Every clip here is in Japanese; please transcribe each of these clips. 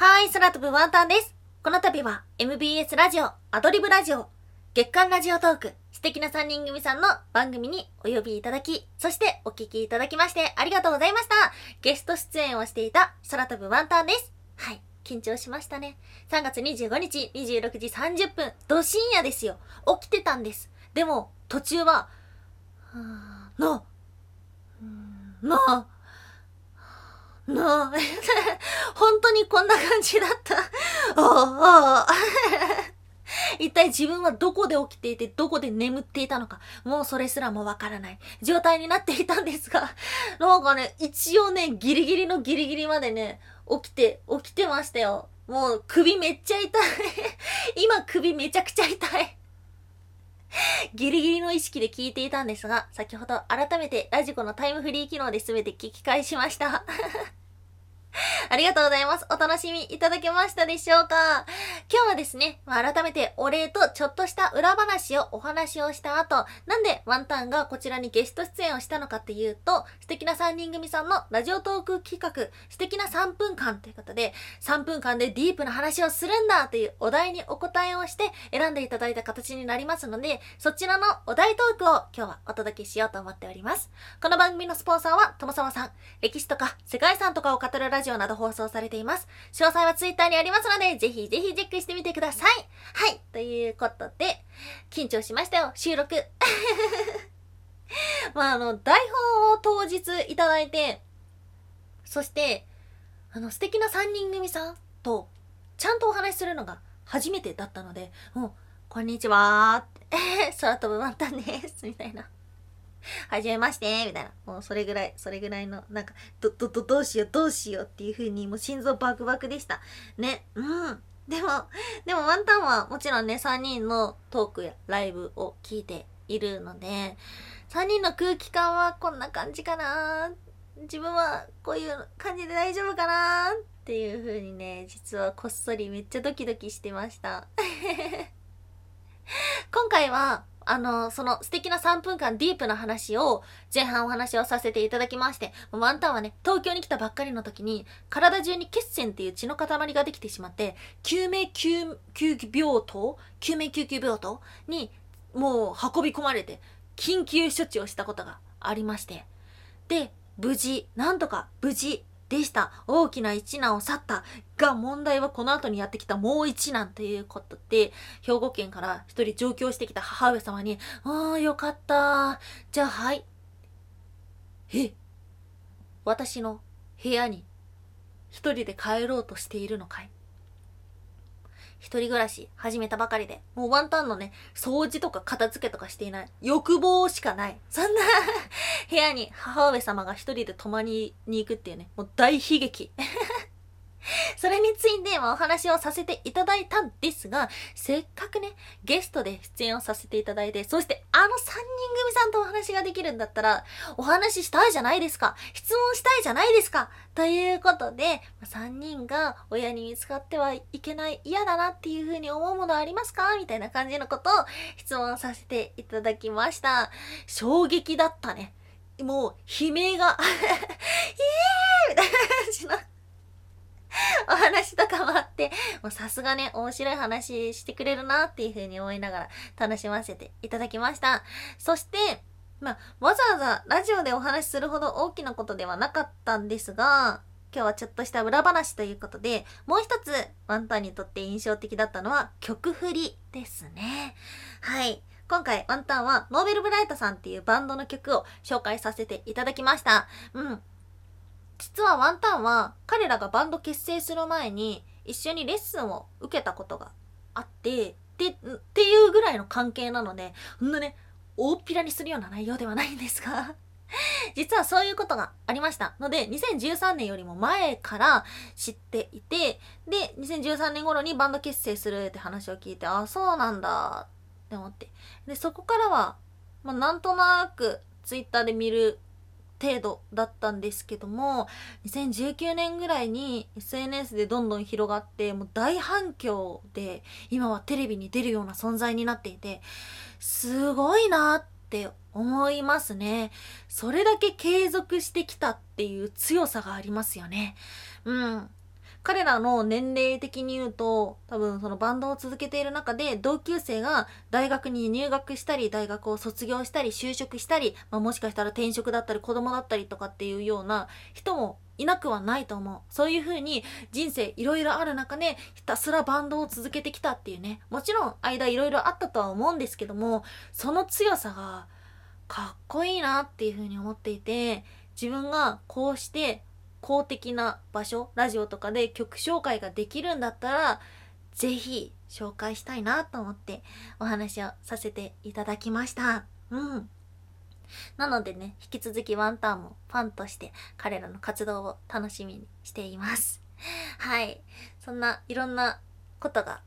はい、空飛ぶワンタンです。この度は MBS ラジオ、アドリブラジオ、月間ラジオトーク、素敵な3人組さんの番組にお呼びいただき、そしてお聞きいただきましてありがとうございました。ゲスト出演をしていた空飛ぶワンタンです。はい、緊張しましたね。3月25日26時30分、ど深夜ですよ。起きてたんです。でも、途中は、の、の、の、本当にこんな感じだった。おお 一体自分はどこで起きていてどこで眠っていたのか、もうそれすらもわからない状態になっていたんですが、なんかね、一応ね、ギリギリのギリギリまでね、起きて、起きてましたよ。もう首めっちゃ痛い。今首めちゃくちゃ痛い。ギリギリの意識で聞いていたんですが、先ほど改めてラジコのタイムフリー機能で全て聞き返しました。ありがとうございます。お楽しみいただけましたでしょうか？今日はですね、まあ、改めてお礼とちょっとした裏話をお話をした後、なんでワンタンがこちらにゲスト出演をしたのかっていうと、素敵な3人組さんのラジオトーク企画、素敵な3分間ということで、3分間でディープな話をするんだというお題にお答えをして選んでいただいた形になりますので、そちらのお題トークを今日はお届けしようと思っております。この番組のスポンサーは、ともさまさん、歴史とか世界遺産とかを語るラジオなど放送されています。詳細は Twitter にありますので、ぜひぜひチェックしてみてください。はい。ということで、緊張しましたよ、収録。まあ、あの、台本を当日いただいて、そして、あの、素敵な3人組さんと、ちゃんとお話しするのが初めてだったので、もう、こんにちはーって、空飛ぶワンタンです、みたいな。はじめまして、みたいな。もうそれぐらい、それぐらいの、なんか、ど、ど、ど、どうしよう、どうしようっていう風に、もう心臓バクバクでした。ね、うん。でも、でもワンタンはもちろんね、3人のトークやライブを聞いているので、3人の空気感はこんな感じかな自分はこういう感じで大丈夫かなっていう風にね、実はこっそりめっちゃドキドキしてました。今回はあの、その素敵な3分間ディープな話を前半お話をさせていただきまして、ワンタンはね、東京に来たばっかりの時に、体中に血栓っていう血の塊ができてしまって、救命救急病棟救命救急病棟にもう運び込まれて、緊急処置をしたことがありまして、で、無事、なんとか無事でした。大きな一難を去った。が、問題はこの後にやってきたもう一難ということで、兵庫県から一人上京してきた母上様に、ああ、よかった。じゃあ、はい。え？私の部屋に一人で帰ろうとしているのかい？一人暮らし始めたばかりで、もうワンタンのね、掃除とか片付けとかしていない。欲望しかない。そんな 部屋に母上様が一人で泊まりに行くっていうね、もう大悲劇。それについてお話をさせていただいたんですが、せっかくね、ゲストで出演をさせていただいて、そしてあの3人組さんとお話ができるんだったら、お話ししたいじゃないですか。質問したいじゃないですか。ということで、3人が親に見つかってはいけない、嫌だなっていう風に思うものありますか？みたいな感じのことを質問させていただきました。衝撃だったね。もう、悲鳴が イエーイみたいな感じの お話とかもあって、もうさすがね、面白い話してくれるなっていう風に思いながら楽しませていただきました。そして、まあ、わざわざラジオでお話しするほど大きなことではなかったんですが、今日はちょっとした裏話ということで、もう一つワンタンにとって印象的だったのは曲振りですね。はい。今回ワンタンはノーベルブライトさんっていうバンドの曲を紹介させていただきました。うん。実はワンタンは彼らがバンド結成する前に一緒にレッスンを受けたことがあってでっていうぐらいの関係なのでほんとね大っぴらにするような内容ではないんですが 実はそういうことがありましたので2013年よりも前から知っていてで2013年頃にバンド結成するって話を聞いてあそうなんだって思って。でそこからは、まあ、なんとなくツイッターで見る程度だったんですけども2019年ぐらいに SNS でどんどん広がってもう大反響で今はテレビに出るような存在になっていてすごいなって思いますね。それだけ継続してきたっていう強さがありますよね。うん。彼らの年齢的に言うと、多分そのバンドを続けている中で、同級生が大学に入学したり、大学を卒業したり、就職したり、まあ、もしかしたら転職だったり、子供だったりとかっていうような人もいなくはないと思う。そういう風に人生いろいろある中でひたすらバンドを続けてきたっていうね。もちろん間いろいろあったとは思うんですけども、その強さがかっこいいなっていう風に思っていて、自分がこうして公的な場所、ラジオとかで曲紹介ができるんだったら、是非紹介したいなと思ってお話をさせていただきました。うん。なのでね、引き続きワンタンもファンとして彼らの活動を楽しみにしています。はい。そんないろんなことが、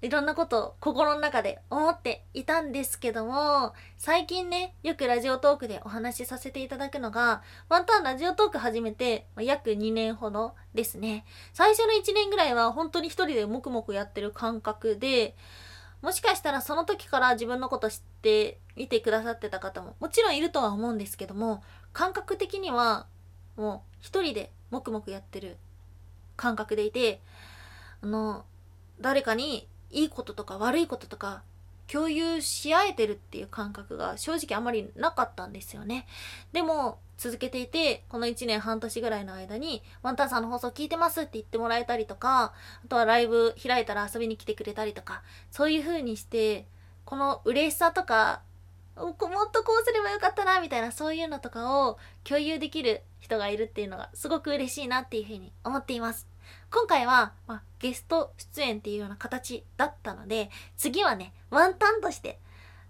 いろんなことを心の中で思っていたんですけども、最近ね、よくラジオトークでお話しさせていただくのが、ワンタンラジオトーク始めて約2年ほどですね。最初の1年ぐらいは本当に一人で黙々やってる感覚で、もしかしたらその時から自分のこと知っていてくださってた方ももちろんいるとは思うんですけども感覚的にはもう一人で黙々やってる感覚でいてあの誰かにいいこととか悪いこととか共有し合えてるっていう感覚が正直あまりなかったんですよね。でも続けていて、この1年半年ぐらいの間に、ワンタンさんの放送聞いてますって言ってもらえたりとか、あとはライブ開いたら遊びに来てくれたりとか、そういう風にして、この嬉しさとか、もっとこうすればよかったな、みたいなそういうのとかを共有できる人がいるっていうのがすごく嬉しいなっていう風に思っています。今回は、まあ、ゲスト出演っていうような形だったので、次はね、ワンタンとして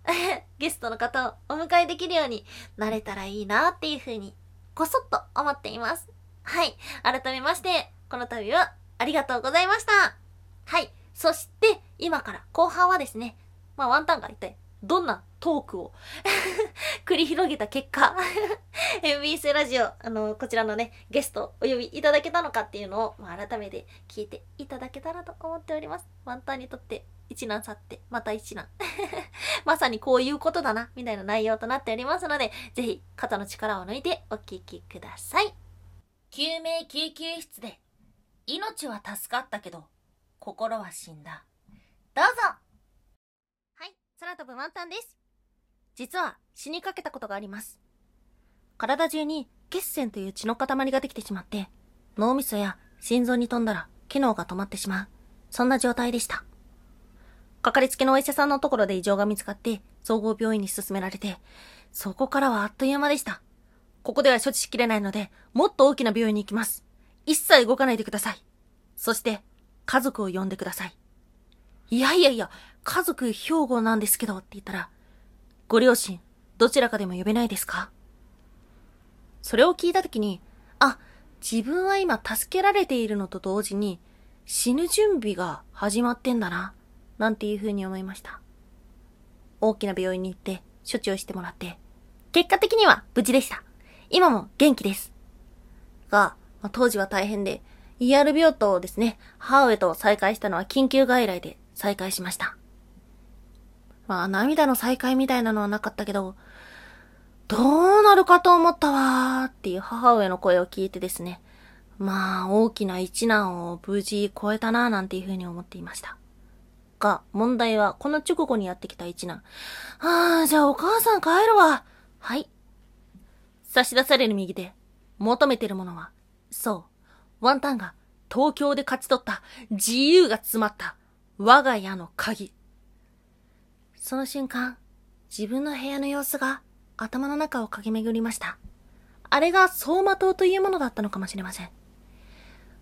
ゲストの方をお迎えできるようになれたらいいなっていうふうに、こそっと思っています。はい。改めまして、この度はありがとうございました。はい。そして、今から後半はですね、まあワンタンが一体どんなトークを 繰り広げた結果 MBS ラジオ、あの、こちらのね、ゲストお呼びいただけたのかっていうのを、まあ、改めて聞いていただけたらと思っております。ワンタンにとって一難去って、また一難。まさにこういうことだな、みたいな内容となっておりますので、ぜひ肩の力を抜いてお聞きください。救命救急室で、命は助かったけど、心は死んだ。どうぞ、空飛ぶワンタンです。実は死にかけたことがあります。体中に血栓という血の塊ができてしまって、脳みそや心臓に飛んだら機能が止まってしまう。そんな状態でした。かかりつけのお医者さんのところで異常が見つかって、総合病院に進められて、そこからはあっという間でした。ここでは処置しきれないので、もっと大きな病院に行きます。一切動かないでください。そして、家族を呼んでください。いやいやいや、家族兵庫なんですけどって言ったら、ご両親、どちらかでも呼べないですか？それを聞いたときに、あ、自分は今助けられているのと同時に、死ぬ準備が始まってんだな。なんていう風に思いました。大きな病院に行って処置をしてもらって、結果的には無事でした。今も元気です。が、まあ、当時は大変で、ER 病棟をですね、母上と再会したのは緊急外来で再会しました。まあ、涙の再会みたいなのはなかったけど、どうなるかと思ったわーっていう母上の声を聞いてですね、まあ、大きな一難を無事超えたなーなんていうふうに思っていました。が、問題はこの直後にやってきた一難。ああ、じゃあお母さん帰るわ。はい。差し出される右手。求めてるものは、そう、ワンタンが東京で勝ち取った自由が詰まった我が家の鍵。その瞬間、自分の部屋の様子が頭の中を駆け巡りました。あれが走馬灯というものだったのかもしれません。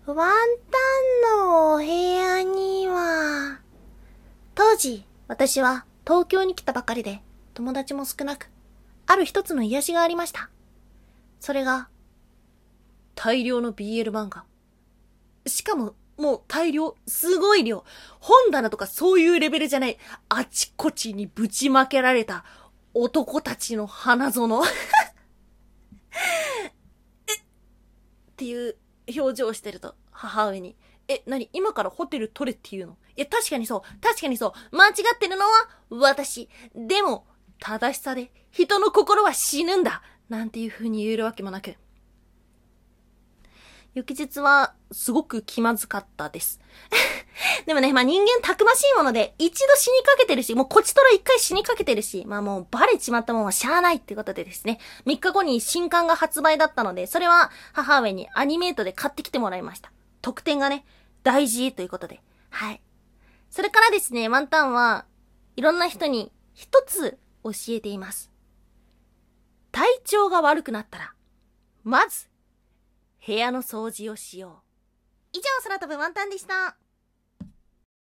ワンタンのお部屋には、当時、私は東京に来たばかりで、友達も少なく、ある一つの癒しがありました。それが、大量の BL 漫画。しかも、もう大量、すごい量。本棚とかそういうレベルじゃない。あちこちにぶちまけられた男たちの花園。えっていう表情をしてると、母上に、え、なに今からホテル取れっていうの？いや、確かにそう。確かにそう。間違ってるのは私。でも、正しさで人の心は死ぬんだ。なんていう風に言えるわけもなく。翌日はすごく気まずかったです。でもね、まあ人間たくましいもので、一度死にかけてるし、もうこちとら一回死にかけてるし、まあもうバレちまったもんはしゃあないってことでですね、3日後に新刊が発売だったので、それは母上にアニメートで買ってきてもらいました。特典がね、大事ということで。はい。それからですね、ワンタンはいろんな人に一つ教えています。体調が悪くなったら、まず、部屋の掃除をしよう。以上、空飛ぶワンタンでした。